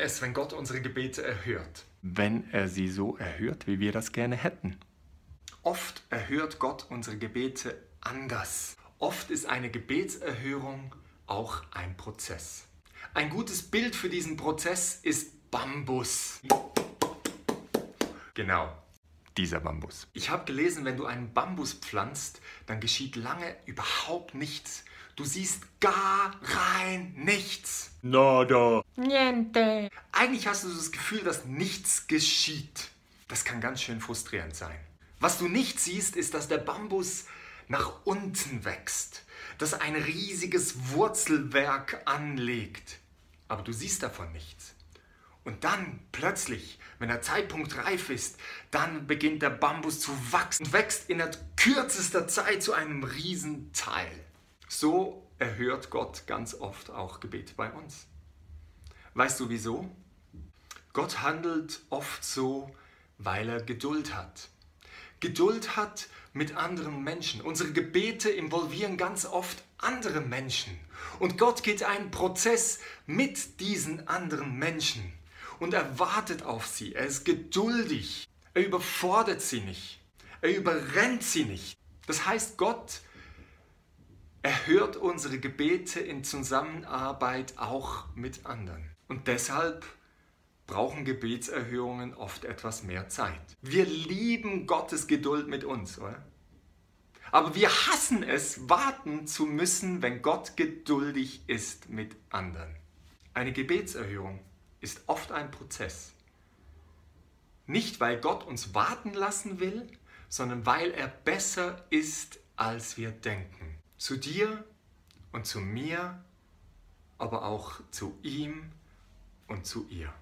es, wenn Gott unsere Gebete erhört? Wenn er sie so erhört, wie wir das gerne hätten. Oft erhört Gott unsere Gebete anders. Oft ist eine Gebetserhörung auch ein Prozess. Ein gutes Bild für diesen Prozess ist Bambus. Genau, dieser Bambus. Ich habe gelesen, wenn du einen Bambus pflanzt, dann geschieht lange überhaupt nichts. Du siehst gar rein nichts. Nada. Niente. Eigentlich hast du das Gefühl, dass nichts geschieht. Das kann ganz schön frustrierend sein. Was du nicht siehst, ist, dass der Bambus nach unten wächst, dass ein riesiges Wurzelwerk anlegt. Aber du siehst davon nichts. Und dann plötzlich, wenn der Zeitpunkt reif ist, dann beginnt der Bambus zu wachsen und wächst in der kürzester Zeit zu einem Riesenteil. So erhört Gott ganz oft auch Gebet bei uns. Weißt du wieso? Gott handelt oft so, weil er Geduld hat. Geduld hat mit anderen Menschen. Unsere Gebete involvieren ganz oft andere Menschen. Und Gott geht einen Prozess mit diesen anderen Menschen und er wartet auf sie. Er ist geduldig. Er überfordert sie nicht. Er überrennt sie nicht. Das heißt, Gott erhört unsere Gebete in Zusammenarbeit auch mit anderen. Und deshalb brauchen Gebetserhörungen oft etwas mehr Zeit. Wir lieben Gottes Geduld mit uns, oder? Aber wir hassen es, warten zu müssen, wenn Gott geduldig ist mit anderen. Eine Gebetserhörung ist oft ein Prozess. Nicht, weil Gott uns warten lassen will, sondern weil er besser ist, als wir denken. Zu dir und zu mir, aber auch zu ihm und zu ihr.